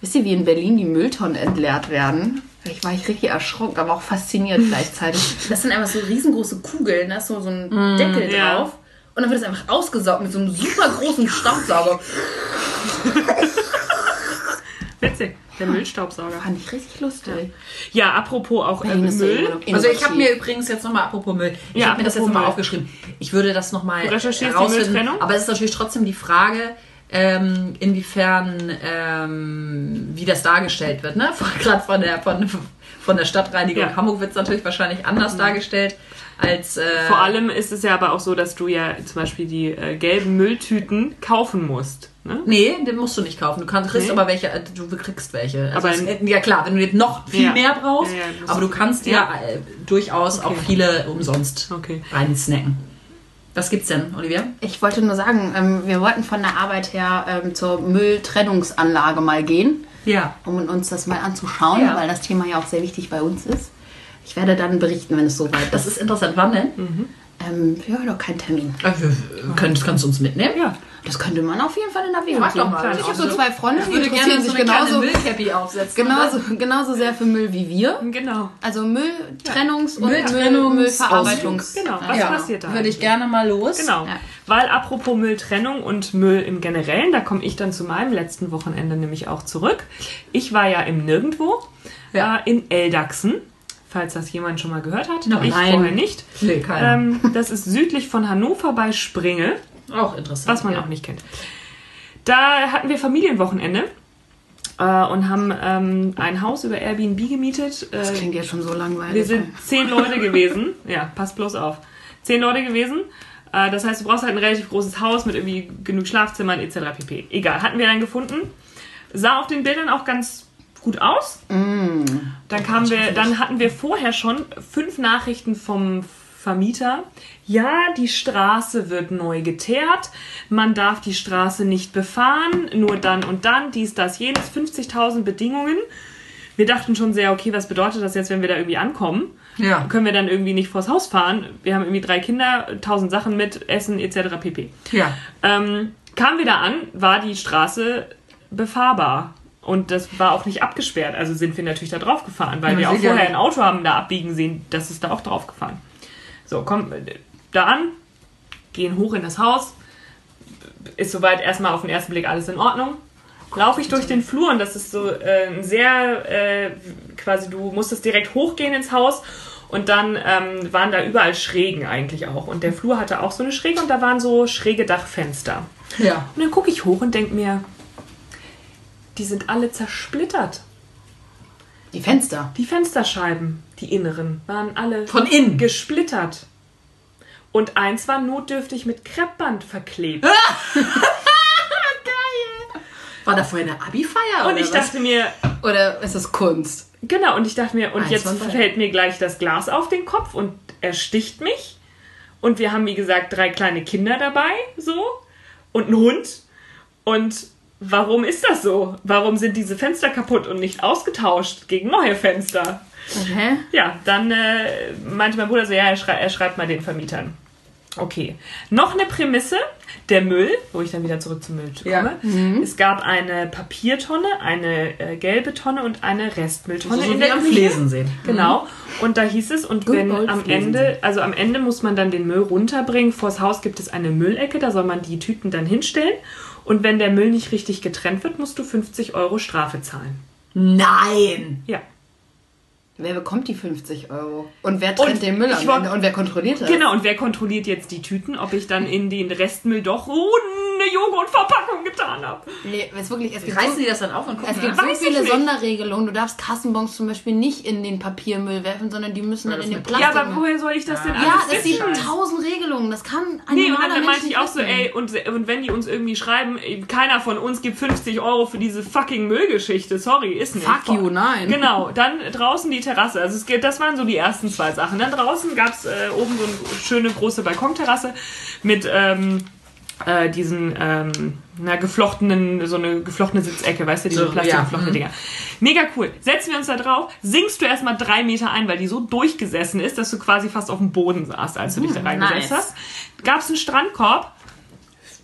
Wisst ihr, wie in Berlin die Mülltonnen entleert werden? Ich war ich richtig erschrocken, aber auch fasziniert gleichzeitig. Das sind einfach so riesengroße Kugeln, da ist so, so ein Deckel ja. drauf. Und dann wird es einfach ausgesaugt mit so einem super großen Staubsauger. Witzig. Der Müllstaubsauger. Fand ich richtig lustig. Ja, apropos auch äh, Müll. Also ich habe mir übrigens jetzt nochmal, apropos Müll, ich Ja, habe mir das jetzt nochmal aufgeschrieben. Ich würde das nochmal Du recherchierst die rausfinden. Mülltrennung? Aber es ist natürlich trotzdem die Frage, ähm, inwiefern, ähm, wie das dargestellt wird. Ne? Gerade von der, von, von der Stadtreinigung Ja. Hamburg wird es natürlich wahrscheinlich anders dargestellt als... Äh, Vor allem ist es ja aber auch so, dass du ja zum Beispiel die äh, gelben Mülltüten kaufen musst. Ne? Nee, den musst du nicht kaufen. Du kannst, kriegst Nee? aber welche, äh, du kriegst welche. Also Aber es, ja klar, wenn du jetzt noch viel Ja. mehr brauchst, Ja, aber du du- kannst dir Ja. äh, durchaus Okay. auch viele umsonst Okay. reinsnacken. Was gibt's denn, Olivia? Ich wollte nur sagen, ähm, wir wollten von der Arbeit her ähm, zur Mülltrennungsanlage mal gehen, Ja. um uns das mal anzuschauen, Ja. weil das Thema ja auch sehr wichtig bei uns ist. Ich werde dann berichten, wenn es soweit Das ist. ist interessant. Wann denn? Ähm, ja, doch kein Termin. Äh, wir- Könnt, kannst du uns mitnehmen? Ja. Das könnte man auf jeden Fall in Erwägung doch ziehen. mal. Ich habe so zwei Freunde, Ich die würde gerne interessieren so sich kleine genauso, Müllcappy aufsetzen. genauso, genauso sehr für Müll wie wir. Genau. Also Mülltrennungs- und Mülltrennungs- Müll Müllverarbeitungs. Genau. Was ja. passiert da? Würde ich gerne mal los. Genau. Ja. Weil apropos Mülltrennung und Müll im Generellen, da komme ich dann zu meinem letzten Wochenende nämlich auch zurück. Ich war ja im Nirgendwo Ja. äh, in Eldachsen, falls das jemand schon mal gehört hat. Nein. Ich vorher nicht. Nee. Ähm, das ist südlich von Hannover bei Springe, auch interessant. was man ja. auch nicht kennt. Da hatten wir Familienwochenende äh, und haben ähm, ein Haus über Airbnb gemietet. Äh, Das klingt ja schon so langweilig. wir sind zehn Leute gewesen. Ja, pass bloß auf. Zehn Leute gewesen. Äh, Das heißt, du brauchst halt ein relativ großes Haus mit irgendwie genug Schlafzimmern etc. pp. Egal, hatten wir dann gefunden. Sah auf den Bildern auch ganz gut aus. Dann kamen wir, dann hatten wir vorher schon fünf Nachrichten vom Vermieter. Ja, die Straße wird neu geteert. Man darf die Straße nicht befahren. Nur dann und dann. Dies, das, jenes. 50.000 Bedingungen. Wir dachten schon sehr, okay, was bedeutet das jetzt, wenn wir da irgendwie ankommen? Ja. Können wir dann irgendwie nicht vors Haus fahren? Wir haben irgendwie drei Kinder, tausend Sachen mit, Essen etc. pp. Ja. Ähm, kamen wir da an, war die Straße befahrbar. Und das war auch nicht abgesperrt. Also sind wir natürlich da drauf gefahren, weil Ja, wir auch vorher ein Auto haben da abbiegen sehen. Das ist da auch drauf gefahren. So, kommen da an, gehen hoch in das Haus. Ist soweit erstmal auf den ersten Blick alles in Ordnung. Laufe ich durch den Flur und das ist so äh, ein sehr, äh, quasi, du musstest direkt hochgehen ins Haus und dann ähm, waren da überall Schrägen eigentlich auch. Und der Flur hatte auch so eine Schräge und da waren so schräge Dachfenster. Ja. Und dann gucke ich hoch und denke mir, die sind alle zersplittert. Die Fenster. Die Fensterscheiben, die inneren, waren alle Von innen. gesplittert. Und eins war notdürftig mit Kreppband verklebt. War da vorher eine Abi-Feier? Und oder ich was? dachte mir, Oder ist es Kunst? genau, und ich dachte mir, und Eins jetzt fällt mir gleich das Glas auf den Kopf und er sticht mich. Und wir haben, wie gesagt, drei kleine Kinder dabei, so, und einen Hund. Und warum ist das so? Warum sind diese Fenster kaputt und nicht ausgetauscht gegen neue Fenster? Okay. Ja, dann äh, meinte mein Bruder so, ja, er, schrei er schreibt mal den Vermietern. Okay. Noch eine Prämisse, der Müll, wo ich dann wieder zurück zum Müll komme. Ja. Es gab eine Papiertonne, eine äh, gelbe Tonne und eine Restmülltonne so in wie der am. Flesen sehen. Genau. Und da hieß es, und Good wenn am Ende, also am Ende muss man dann den Müll runterbringen. Vors Haus gibt es eine Müllecke, da soll man die Tüten dann hinstellen. Und wenn der Müll nicht richtig getrennt wird, musst du 50 Euro Strafe zahlen. Nein! Ja. Wer bekommt die 50 Euro? Und wer trennt Und den Müll ich am Ende? Und wer kontrolliert das? Genau, und wer kontrolliert jetzt die Tüten, ob ich dann in den Restmüll doch oh, eine Joghurtverpackung getan habe? Nee, es, wirklich, es gibt Reißen so, die das dann auf und gucken es gibt so Weiß viele. Sonderregelungen. Du darfst Kassenbons zum Beispiel nicht in den Papiermüll werfen, sondern die müssen dann das in den Plastik. Ja, aber woher soll ich das denn alles ja, es wissen? gibt tausend Regelungen. Das kann ein Nee, und dann, dann meinte ich auch so, ey, und, und wenn die uns irgendwie schreiben, keiner von uns gibt 50 Euro für diese fucking Müllgeschichte, sorry, ist nicht. Fuck you, nein. Genau, dann draußen die Terrasse. Also es geht, das waren so die ersten zwei Sachen. Dann draußen gab es äh, oben so eine schöne große Balkonterrasse mit ähm, äh, diesen ähm, na, geflochtenen, so eine geflochtene Sitzecke, weißt du, diese So, plastikgeflochtene ja, Dinger. Mega cool. Setzen wir uns da drauf, sinkst du erstmal drei Meter ein, weil die so durchgesessen ist, dass du quasi fast auf dem Boden saßt, als du dich da reingesetzt nice. hast. Gab es einen Strandkorb,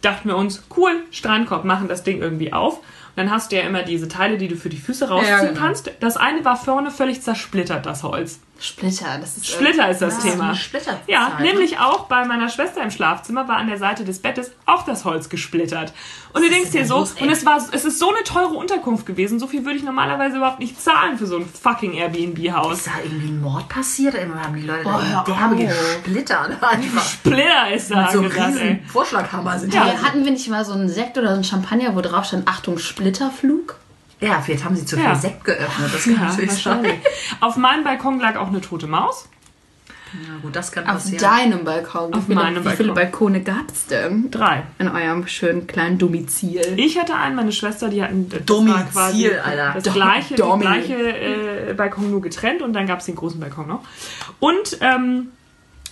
dachten wir uns, cool, Strandkorb, machen das Ding irgendwie auf. Und dann hast du ja immer diese Teile, die du für die Füße rausziehen Ja, genau. kannst. Das eine war vorne völlig zersplittert, das Holz. Splitter, das ist. Splitter ist das Das Thema. eine Splitterzeit, Ja, nämlich auch bei meiner Schwester im Schlafzimmer war an der Seite des Bettes auch das Holz gesplittert. Und du denkst dir so, los, und es war, es ist so eine teure Unterkunft gewesen, so viel würde ich normalerweise überhaupt nicht zahlen für so ein fucking Airbnb-Haus. Ist da irgendwie ein Mord passiert? Immer haben die Leute Boah, da derbe auf. gesplittert. Einfach. Splitter ist da Mit so einem riesen Vorschlaghammer sind Ja. die. Hatten wir nicht mal so einen Sekt oder so einen Champagner, wo drauf stand, Achtung, Splitterflug? Ja, vielleicht haben sie zu viel Ja. Sekt geöffnet. Das kann Ja, natürlich sein. Auf meinem Balkon lag auch eine tote Maus. Ja, gut, das kann Auf passieren. deinem Balkon. Auf wie viele, meinem Wie viele Balkon. Balkone gab es denn? Drei. In eurem schönen kleinen Domizil. Ich hatte einen, meine Schwester, die hatten das Domizil, quasi Alter. das Dom- gleiche, Domi. die gleiche äh, Balkon nur getrennt und dann gab es den großen Balkon noch. Und ähm,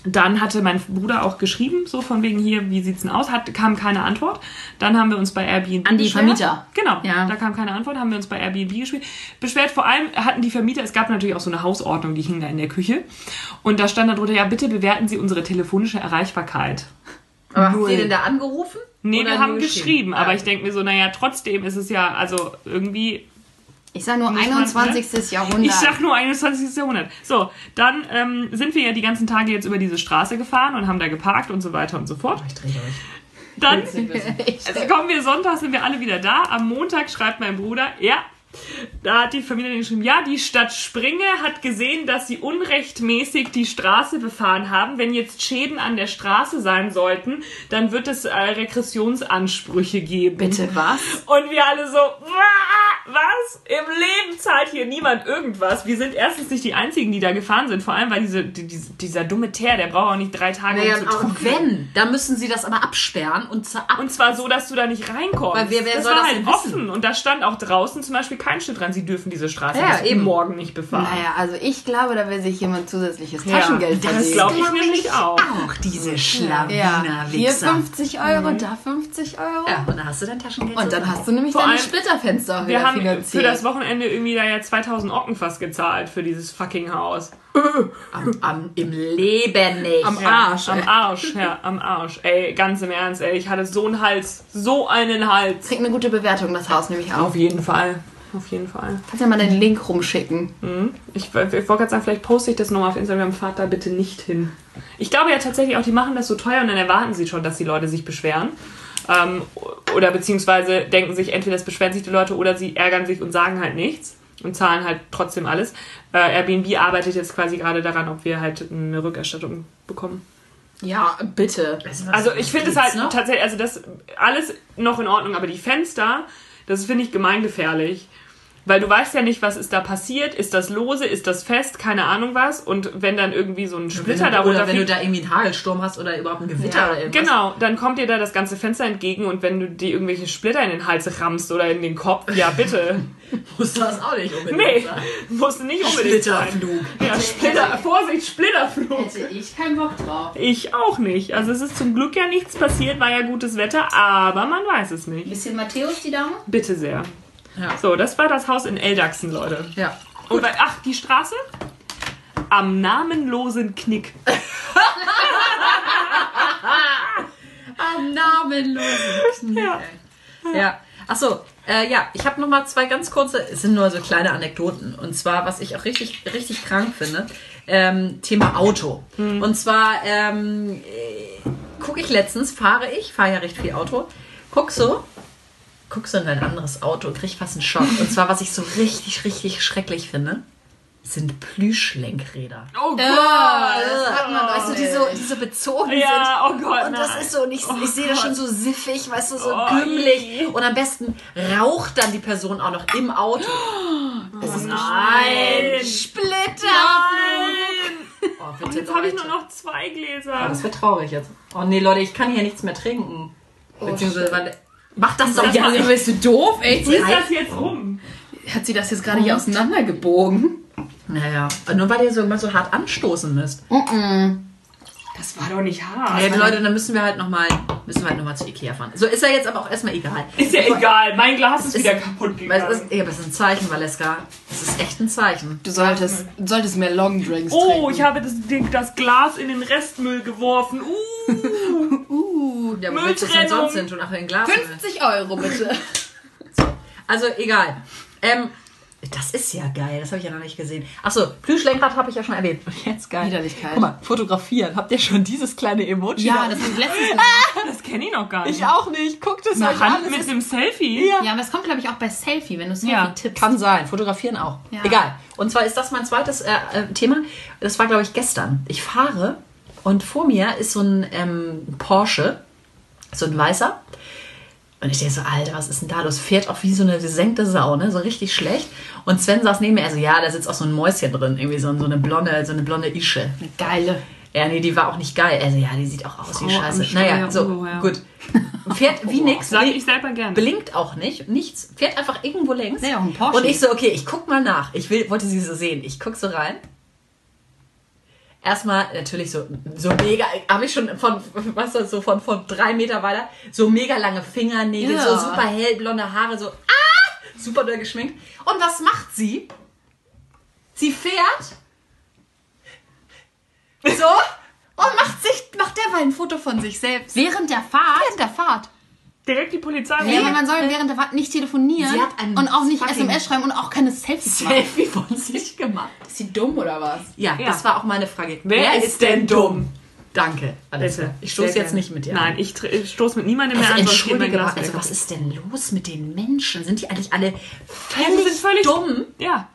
dann hatte mein Bruder auch geschrieben, so von wegen hier, wie sieht's denn aus? Hat, kam keine Antwort. Dann haben wir uns bei Airbnb An die beschwert. Vermieter. Genau, Ja. da kam keine Antwort, haben wir uns bei Airbnb gespielt. beschwert. Vor allem hatten die Vermieter, es gab natürlich auch so eine Hausordnung, die hing da in der Küche. Und da stand da drunter, ja, bitte bewerten Sie unsere telefonische Erreichbarkeit. Aber habt ihr denn da angerufen? Nee, wir haben nur geschrieben, aber Ah. ich denke mir so, naja, trotzdem ist es ja, also irgendwie Ich sag nur Nicht mal, 21. Jahrhundert. Ich sag nur 21. Jahrhundert. So, dann ähm, sind wir ja die ganzen Tage jetzt über diese Straße gefahren und haben da geparkt und so weiter und so fort. Ich drehe euch. Dann also kommen wir Sonntag, sind wir alle wieder da. Am Montag schreibt mein Bruder, ja, da hat die Familie geschrieben, ja, die Stadt Springe hat gesehen, dass sie unrechtmäßig die Straße befahren haben. Wenn jetzt Schäden an der Straße sein sollten, dann wird es äh, Regressionsansprüche geben. Bitte was? Und wir alle so, "Wah, was? Im Leben zahlt hier niemand irgendwas. Wir sind erstens nicht die Einzigen, die da gefahren sind. Vor allem, weil diese, die, diese, dieser dumme Teer, der braucht auch nicht drei Tage, Naja, um zu auch trocknen. wenn, dann müssen sie das aber absperren und zwar ab. Und zwar so, dass du da nicht reinkommst. Weil wer- wer das soll war das halt wissen? offen. Und da stand auch draußen zum Beispiel kein Schild dran, sie dürfen diese Straße Ja, bis eben. morgen nicht befahren. Naja, also ich glaube, da will sich jemand zusätzliches Ja, Taschengeld das verdienen. glaube ich nämlich auch. Auch diese Ja, Schlawiner hier Wichser. 50 Euro, da 50 Euro. Ja, und dann hast du dein Taschengeld. Und dann hast du nämlich Vor deine Splitterfenster auch Wir wieder haben für finanziert. das Wochenende irgendwie da ja 2000 Ocken fast gezahlt für dieses fucking Haus. am, am, im Leben nicht. Am Ja, Arsch. Am ey. Arsch, ja, am Arsch. Ey, ganz im Ernst, ey, ich hatte so einen Hals, so einen Hals. Kriegt eine gute Bewertung, das Haus nämlich auch. Auf jeden Fall, auf jeden Fall. Kannst ja mal den Link rumschicken. Ich, ich wollte gerade sagen, vielleicht poste ich das nochmal auf Instagram, fahrt da bitte nicht hin. Ich glaube ja tatsächlich auch, die machen das so teuer und dann erwarten sie schon, dass die Leute sich beschweren. Ähm, oder beziehungsweise denken sich, entweder es beschweren sich die Leute oder sie ärgern sich und sagen halt nichts und zahlen halt trotzdem alles. Äh, Airbnb arbeitet jetzt quasi gerade daran, ob wir halt eine Rückerstattung bekommen. Ja, bitte. Also ich finde es halt noch? tatsächlich, also das alles noch in Ordnung, aber die Fenster, das finde ich gemeingefährlich. Weil du weißt ja nicht, was ist da passiert, ist das lose, ist das fest, keine Ahnung was. Und wenn dann irgendwie so ein Splitter darunter oder wenn du da irgendwie einen Hagelsturm hast oder überhaupt ein Gewitter Ja, oder irgendwas. genau, dann kommt dir da das ganze Fenster entgegen und wenn du dir irgendwelche Splitter in den Hals rammst oder in den Kopf, ja bitte. Muss das auch nicht unbedingt Nee, sein. musst du nicht unbedingt sein. Splitterflug. Ja, Splitter, Vorsicht, Splitterflug. Hätte ich keinen Bock drauf. Ich auch nicht. Also es ist zum Glück ja nichts passiert, war ja gutes Wetter, aber man weiß es nicht. Bisschen Matthäus, die Dame? Bitte sehr. Ja. So, das war das Haus in Eldachsen, Leute. Ja. Und bei, ach, die Straße? Am namenlosen Knick. Am namenlosen Knie. Ja. Ja. Achso, äh, ja, ich habe noch mal zwei ganz kurze, es sind nur so kleine Anekdoten. Und zwar, was ich auch richtig, richtig krank finde, ähm, Thema Auto. Und zwar ähm, äh, gucke ich letztens, fahre ich, fahre ja recht viel Auto, guck so, guck so in ein anderes Auto und krieg fast einen Schock. Und zwar, was ich so richtig, richtig schrecklich finde, sind Plüschlenkräder. Oh Gott! das hat man, weißt du, die so, die so bezogen sind. Ja, oh Gott, Und das nein. ist so, und ich, ich sehe das schon so siffig, weißt du, so Oh, gümmelig. Und am besten raucht dann die Person auch noch im Auto. Es ist nein. Splitter. Nein! Oh, Und bitte, jetzt habe ich nur noch zwei Oh, Gläser. das wird traurig jetzt. Oh nee, Leute, ich kann hier nichts mehr trinken. Beziehungsweise, shit. weil, mach das doch Das ja. bist du doof, ey? Wo ist das jetzt rum? Hat sie das jetzt gerade hier auseinandergebogen? Naja, nur weil ihr so immer so hart anstoßen müsst. Das war doch nicht hart. Ja, Leute, dann müssen wir halt nochmal, müssen wir halt noch mal zu Ikea fahren. So ist ja jetzt aber auch erstmal egal. Ist ja egal, mein Glas ist Ist- wieder kaputt gegangen. es ist, ja, aber es ist ein Zeichen, Valeska. Es ist echt ein Zeichen. Du solltest, du solltest mehr Longdrinks Oh, trinken. ich habe das, das Glas in den Restmüll geworfen. Uh, Uh, Ja, wo willst du es denn Mülltrennung. sonst hin tun? Ach, in Glas. 50 Euro bitte. Also egal. Ähm, Das ist ja geil, das habe ich ja noch nicht gesehen. Achso, Plüschlenkrad habe ich ja schon erwähnt. Und jetzt geil. Widerlichkeit. Guck mal, fotografieren. Habt ihr schon dieses kleine Emoji? Ja, da? das ist letztens. Das kenne ich noch gar nicht. ich auch nicht. Guckt es euch Eine an. Hand Es mit ist- einem Selfie? Ja. Ja, aber es kommt, glaube ich, auch bei Selfie, wenn du Selfie Ja, tippst. Kann sein. Fotografieren auch. Ja. Egal. Und zwar ist das mein zweites äh, äh, Thema. Das war, glaube ich, gestern. Ich fahre und vor mir ist so ein ähm, Porsche, so ein weißer. Und ich denke so, Alter, was ist denn da? Das fährt auch wie so eine gesenkte Sau, ne? So richtig schlecht. Und Sven saß neben mir, also ja, da sitzt auch so ein Mäuschen drin, irgendwie so, so eine blonde, so eine blonde Ische. Geile. Ja, nee, die war auch nicht geil. Also ja, die sieht auch aus wie Scheiße. Naja, so, ungeheuer. gut. Fährt wie nix. Sag ich selber gerne. Blinkt auch nicht, nichts, fährt einfach irgendwo längs. Nee, auch ein Porsche. Und ich so, okay, ich guck mal nach. Ich will, wollte sie so sehen. Ich guck so rein. Erstmal natürlich so, so mega, habe ich schon von, was ist das, so von, von drei Meter weiter, so mega lange Fingernägel, Ja. so super hellblonde Haare, so, ah, super doll geschminkt. Und was macht sie? Sie fährt so und macht sich, macht derweil ein Foto von sich selbst. Während der Fahrt. Während der Fahrt. Direkt die Polizei. Ja, aber man soll während der Fahrt nicht telefonieren Sie hat einen und auch nicht SMS schreiben und auch keine Selfies machen. Selfie von sich gemacht. Ist sie dumm oder was? Ja, Ja. das war auch meine Frage. Wer ist denn dumm? Danke. Alles Bitte. klar. Ich stoße jetzt gerne. nicht mit dir Nein, an. ich ich stoße mit niemandem mehr Also an, entschuldige mal, also was ist denn los mit den Menschen? Sind die eigentlich alle Die völlig, sind völlig dumm? Ja,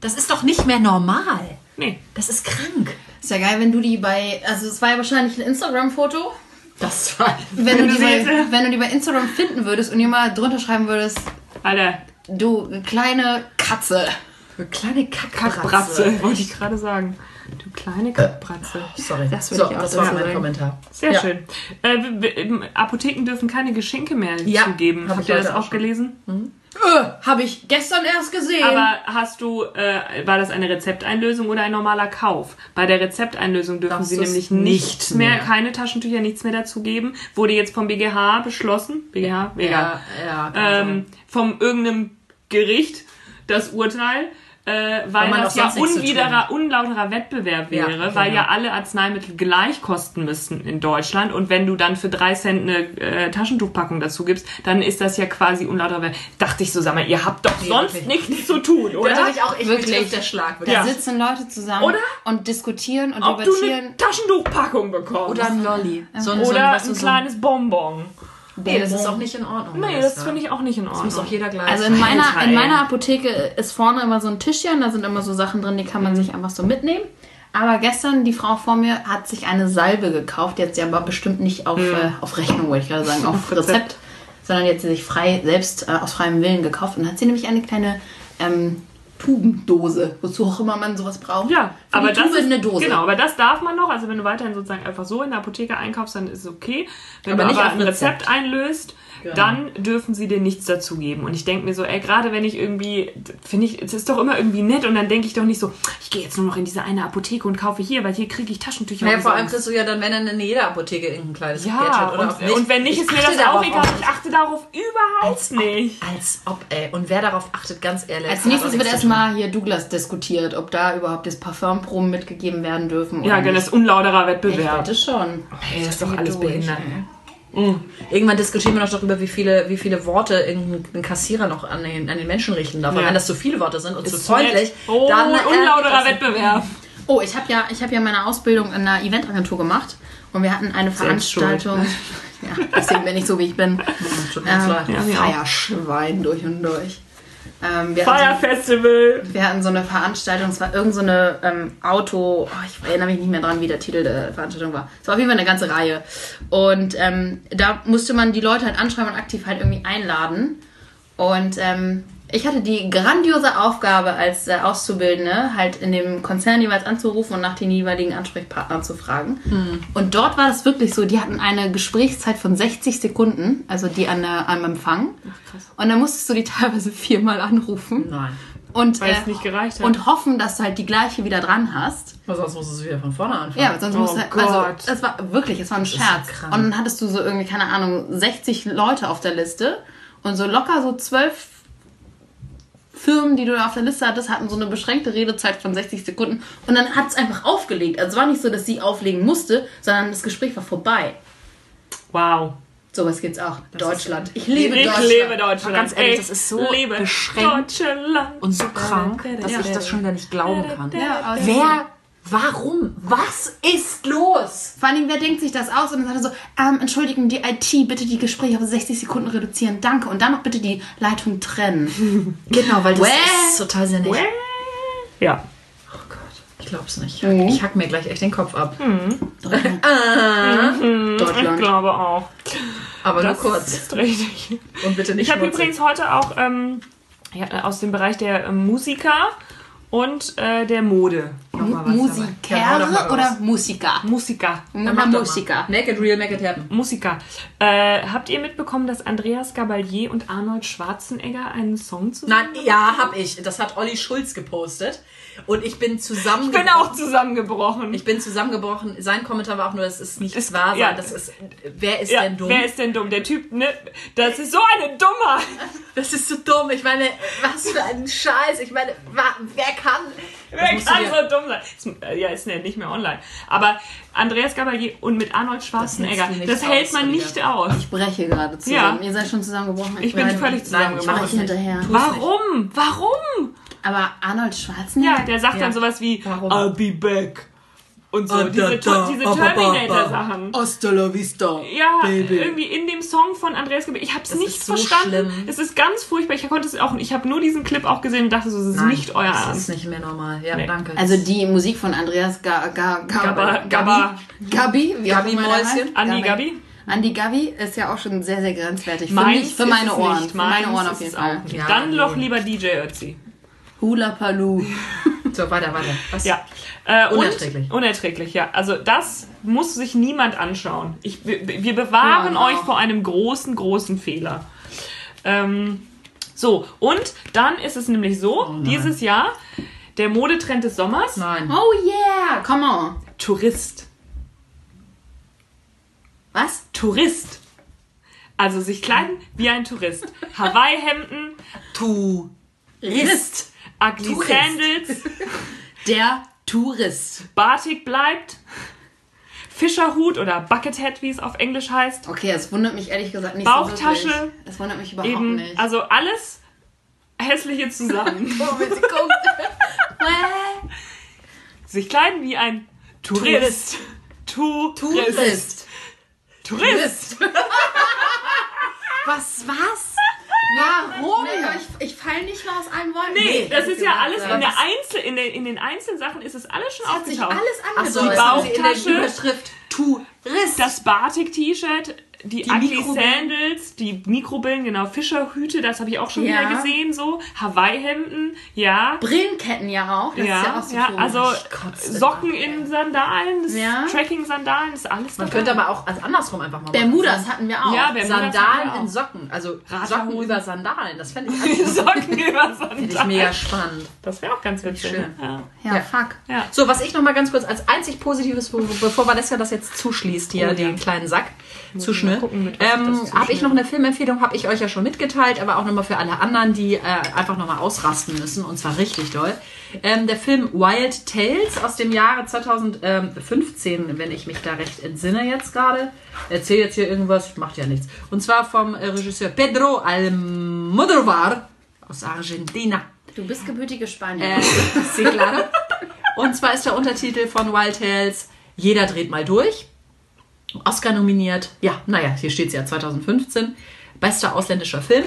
Das ist doch nicht mehr normal. nee. Das ist krank. Ist ja geil, wenn du die bei. Also, es war ja wahrscheinlich ein Instagram-Foto. Das war Wenn du, die bei, wenn du die bei Instagram finden würdest und ihr mal drunter schreiben würdest, Alter, du kleine Katze. Eine kleine Kackbratze. Kackbratze, wollte ich gerade sagen. Du kleine Kackbratze. Sorry. Das Das, so, das war mein. Kommentar. Sehr Ja. schön. Äh, w- Apotheken dürfen keine Geschenke mehr Ja, zugeben. hab Habt ich ihr das auch auch gelesen? Äh, Habe ich gestern erst gesehen. Aber hast du, äh, war das eine Rezepteinlösung oder ein normaler Kauf? Bei der Rezepteinlösung dürfen Darfst sie nämlich nicht nichts mehr, mehr. keine Taschentücher, nichts mehr dazugeben. Wurde jetzt vom BGH beschlossen. BGH? Ja, ja, kann ähm, vom irgendeinem Gericht das Urteil, äh, weil das ja unwiderer, unlauterer Wettbewerb Ja, wäre, weil genau. ja alle Arzneimittel gleich kosten müssten in Deutschland und wenn du dann für drei Cent eine äh, Taschentuchpackung dazu gibst, dann ist das ja quasi unlauterer Wettbewerb. Dachte ich so, sag mal, ihr habt doch sonst wirklich. nichts zu tun, Da oder? dachte ich auch, ich Wirklich. der Schlag. da. Ja. sitzen Leute zusammen Oder? und diskutieren und Ob du debattieren. eine Taschentuchpackung bekommst. Oder ein Lolli. So ein, so Oder ein, du, ein so kleines Bonbon. Nee, das ist auch nicht in Ordnung. Nee, das finde ich auch nicht in Das muss Ordnung. auch jeder gleich. Also in meiner, in meiner Apotheke ist vorne immer so ein Tischchen, da sind immer so Sachen drin, die kann man sich einfach so mitnehmen. Aber gestern, die Frau vor mir hat sich eine Salbe gekauft, die hat sie aber bestimmt nicht auf, äh, auf Rechnung, wollte ich gerade sagen, auf Rezept. Rezept, sondern die hat sie sich frei, selbst äh, aus freiem Willen gekauft und hat sie nämlich eine kleine ähm, Tubendose, wozu auch immer man sowas braucht. Ja, Für aber das ist eine Dose. genau, aber das darf man noch. Also wenn du weiterhin sozusagen einfach so in der Apotheke einkaufst, dann ist es okay. Wenn Aber du nicht aber auf ein Rezept Rezept. einlöst, Genau. dann dürfen sie dir nichts dazugeben. Und ich denke mir so, ey, gerade wenn ich irgendwie, finde ich, es ist doch immer irgendwie nett und dann denke ich doch nicht so, ich gehe jetzt nur noch in diese eine Apotheke und kaufe hier, weil hier kriege ich Taschentücher. Naja, vor allem kriegst du ja dann, wenn dann in jeder Apotheke irgendein kleines ja, Gadget oder auch und, und wenn nicht, Ich ist mir achte das darauf auch egal. nicht. Ich achte darauf überhaupt Als nicht. Als ob, ey. Und wer darauf achtet, ganz ehrlich. Als hat nächstes wird erstmal hier Douglas diskutiert, ob da überhaupt das Parfümproben mitgegeben werden dürfen. Ja, oder genau, nicht. das ist unlauterer Ich Wettbewerb. wette schon. Ey, das ist doch alles durch, behindert. ey. Irgendwann diskutieren wir noch darüber, wie viele, wie viele Worte irgendein Kassierer noch an den, an den Menschen richten darf. Und Ja. wenn das zu viele Worte sind und zu Ist freundlich, nett. Oh, dann. äh, unlauterer Wettbewerb. Oh, ich habe ja, ich hab ja meine Ausbildung in einer Eventagentur gemacht und wir hatten eine Veranstaltung. Ja, deswegen bin ich so, wie ich bin. Ähm. Ja. Feierschwein durch und durch. Ähm, wir, hatten, Feierfestival. wir hatten so eine Veranstaltung, es war irgend so eine ähm, Auto, oh, ich erinnere mich nicht mehr dran, wie der Titel der Veranstaltung war. Es war auf jeden Fall eine ganze Reihe. Und ähm, da musste man die Leute halt anschreiben und aktiv halt irgendwie einladen. Und ähm, ich hatte die grandiose Aufgabe als äh, Auszubildende, halt in dem Konzern jeweils anzurufen und nach den jeweiligen Ansprechpartnern zu fragen. Und dort war das wirklich so, die hatten eine Gesprächszeit von 60 Sekunden, also die an der, am Empfang. Und dann musstest du die teilweise viermal anrufen. Nein. Und, Weil es nicht gereicht hat. und hoffen, dass du halt die gleiche wieder dran hast. Aber sonst musst du es wieder von vorne anfangen. Ja, sonst Oh musst du halt, also, Gott. das war wirklich, es war ein Scherz. und dann hattest du so irgendwie, keine Ahnung, 60 Leute auf der Liste und so locker so zwölf Firmen, die du da auf der Liste hattest, hatten so eine beschränkte Redezeit von 60 Sekunden und dann hat es einfach aufgelegt. Also es war nicht so, dass sie auflegen musste, sondern das Gespräch war vorbei. Wow. Sowas gibt's auch. Deutschland. Ich liebe Ich Deutschland. lebe Deutschland. Ganz ehrlich, Ich das ist so lebe beschränkt Deutschland. Und so krank, dass Ja. ich das schon wieder nicht glauben kann. Ja, Wer, warum, was ist los? Vor allem, wer denkt sich das aus? Und dann sagt er so, ähm, entschuldigen, die IT, bitte die Gespräche auf 60 Sekunden reduzieren, danke. Und dann noch bitte die Leitung trennen. Genau, weil das Wäh. ist total sinnig. Ja. Oh Gott, ich glaub's nicht. Mhm. Ich hack mir gleich echt den Kopf ab. Ich Deutschland. glaube auch. Aber nur Das kurz. ist richtig. Und bitte nicht Ich habe übrigens heute auch ähm, ja, aus dem Bereich der ähm, Musiker und äh, der Mode Musiker oder Musiker? Musiker. Dann Oder mach doch mal. Musiker. Make it real, make it happen. Musiker. Äh, habt ihr mitbekommen, dass Andreas Gabalier und Arnold Schwarzenegger einen Song zusammen Nein, ja, hab ich. Das hat Olli Schulz gepostet. Und ich bin Ich zusammengebrochen. bin auch zusammengebrochen. Ich bin zusammengebrochen. Sein Kommentar war auch nur, das ist nicht Ist- wahr sein. ja. Das ist, wer ist ja, denn dumm? Wer ist denn dumm? Der Typ, ne? Das ist so eine Dummheit. das ist so dumm. Ich meine, was für ein Scheiß. Ich meine, wer kann? Wer kann so dumm sein? Ist, äh, ja, ist ja nicht mehr online. Aber Andreas Gabalier und mit Arnold Schwarzenegger, das, nicht hält man nicht aus. Ich breche gerade zusammen. Ihr seid schon zusammengebrochen. Ich bin bleib- völlig ich zusammengebrochen. Ich hinterher. Warum? Warum? Aber Arnold Schwarzenegger? Ja, der sagt Ja. dann sowas wie Warum? I'll be back. Und so, Ah, diese, da, da, diese ah, ba, ba, ba. Terminator-Sachen. Hasta la vista. Ja, irgendwie in dem Song von Andreas Gabalier. Ich habe es nicht so verstanden. schlimm. Es ist ganz furchtbar. Ich konnte es auch. Ich habe nur diesen Clip auch gesehen und dachte so, das ist Nein, nicht euer Das ist Ernst. nicht mehr normal. Ja, Nee. danke. Also die Musik von Andreas Ga, Ga, Ga, Gabba- Gabba- Gabi, wie Gabi der Mäuschen. Andi Gabi? Andi Gabi ist ja auch schon sehr, sehr grenzwertig. Für Meins mich, für meine es Ohren. Nicht. Für meine Ohren auf jeden es Fall. Ja, Dann doch lieber DJ Ötzi. Hula Palu. so, weiter, weiter. Was? Ja. Äh, und- Unerträglich. Unerträglich, ja. Also das muss sich niemand anschauen. Ich, wir, wir bewahren Ja, euch vor einem großen, großen Fehler. Ähm, so, und dann ist es nämlich so, dieses Jahr, der Modetrend des Sommers, Nein. Oh yeah, come on. Tourist. Was? Tourist. Also sich kleiden wie ein Tourist. Hawaii-Hemden, Tu. Ugly Tourist. Sandals, Der Tourist. Batik bleibt, Fischerhut oder Buckethead, wie es auf Englisch heißt. Okay, es wundert mich ehrlich gesagt nicht Bauchtasche. so. Es wundert mich überhaupt Eben, nicht. also alles hässliche zusammen. Oh, wenn sie guckt. sich kleiden wie ein Tourist. Tourist. Tourist. Tourist. Was, was? Warum? Nee, aber ich, ich fall nicht mal aus allen Wolken. Nee, das ist ja alles in, der Einzel, in, den, in den Einzelsachen ist es alles schon hat sich aufgetaucht. alles Ach so, angedeutet. das in der Bauchtasche. Überschrift. Tourist. Das Batik-T-Shirt, die, Die Ugly. Sandals, die Mikrobrillen, genau, Fischerhüte, das habe ich auch schon Ja. wieder gesehen, so. Hawaii-Hemden, ja. Brillenketten ja auch. Das ja, ist ja auch so ja, also Socken in Sandalen, das Ja. Tracking-Sandalen, ist alles Man dabei. könnte aber auch also andersrum einfach mal machen. Bermudas hatten wir auch. Ja, Bermudas Sandalen wir in auch. Socken. Also. Socken über Sandalen. Das fände ich Socken über Finde ich Sandalen. mega spannend. Das wäre auch ganz witzig. Schön. Ja. ja, fuck. So, was ich noch mal ganz kurz als einzig Positives, be- bevor Vanessa das jetzt zuschließt, hier Oh, den kleinen Sack, zuschnürt, mal gucken, ähm, zuschnüre. habe ich noch eine Filmempfehlung, habe ich euch ja schon mitgeteilt, aber auch nochmal für alle anderen, die äh, einfach nochmal ausrasten müssen, und zwar richtig doll. Ähm, der Film Wild Tales aus dem Jahre 2015, wenn ich mich da recht entsinne jetzt gerade. Erzähle jetzt hier irgendwas, macht ja nichts. Und zwar vom äh, Regisseur Pedro Almodovar aus Argentina. Du bist gebürtige Spanierin. Äh, sí, claro. Und zwar ist der Untertitel von Wild Tales Jeder dreht mal durch. Oscar nominiert. Ja, naja, hier steht es ja 2015. Bester ausländischer Film.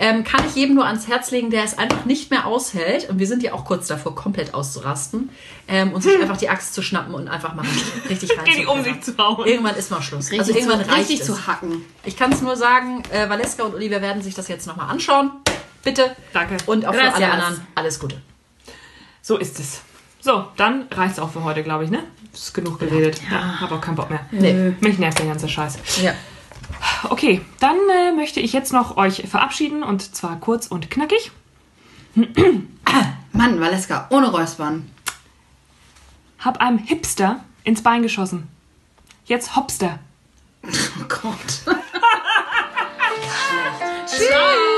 Ähm, kann ich jedem nur ans Herz legen, der es einfach nicht mehr aushält. Und wir sind ja auch kurz davor, komplett auszurasten. Ähm, und sich einfach die Axt zu schnappen und einfach mal richtig, rein um sich zu hauen. Irgendwann ist mal Schluss. richtig also irgendwann zu, reicht richtig es. zu hacken. Ich kann es nur sagen, äh, Valeska und Olivia werden sich das jetzt nochmal anschauen. Bitte. Danke. Und auch für Gracias. alle anderen alles Gute. So ist es. So, dann reicht's auch für heute, glaube ich, ne? Ist genug geredet. Ja. hab auch keinen Bock mehr. Nee. Mich nervt der ganze Scheiß. Ja. Okay, dann äh, möchte ich jetzt noch euch verabschieden und zwar kurz und knackig. Mann, Valeska, ohne Räuspern. Hab einem Hipster ins Bein geschossen. Jetzt Hopster. Oh Gott.